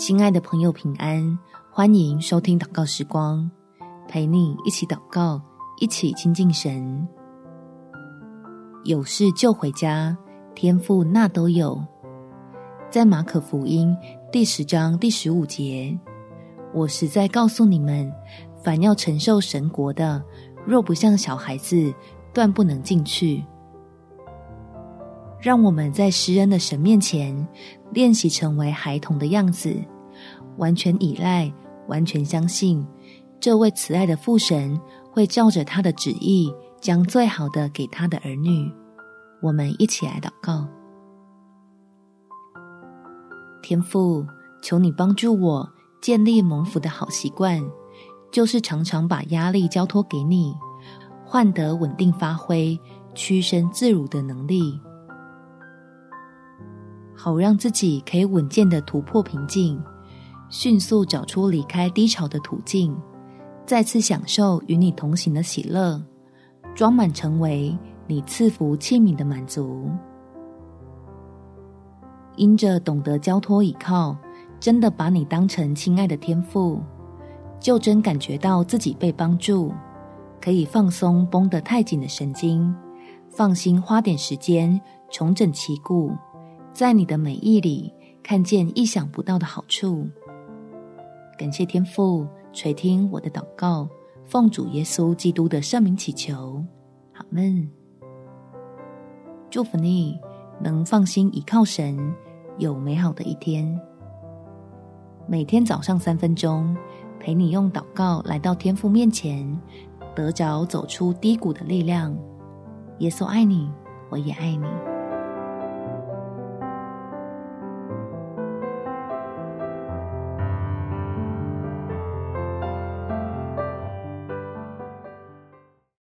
亲爱的朋友，平安！欢迎收听祷告时光，陪你一起祷告，一起亲近神。有事就回家，天赋那都有。在马可福音第十章第十五节，我实在告诉你们，凡要承受神国的，若不像小孩子，断不能进去。让我们在施恩的神面前练习成为孩童的样子，完全依赖、完全相信这位慈爱的父神会照着他的旨意，将最好的给他的儿女。我们一起来祷告：天父，求你帮助我建立蒙福的好习惯，就是常常把压力交托给你，换得稳定发挥、屈身自如的能力。好让自己可以稳健的突破瓶颈，迅速找出离开低潮的途径，再次享受与你同行的喜乐，装满成为你赐福器皿的满足。因着懂得交托倚靠，真的把你当成亲爱的天父，就真感觉到自己被帮助，可以放松绷得太紧的神经，放心花点时间重整旗鼓。在你的美意里看见意想不到的好处，感谢天父垂听我的祷告，奉主耶稣基督的圣名祈求，阿们。祝福你能放心倚靠神，有美好的一天。每天早上三分钟，陪你用祷告来到天父面前，得着走出低谷的力量。耶稣爱你，我也爱你。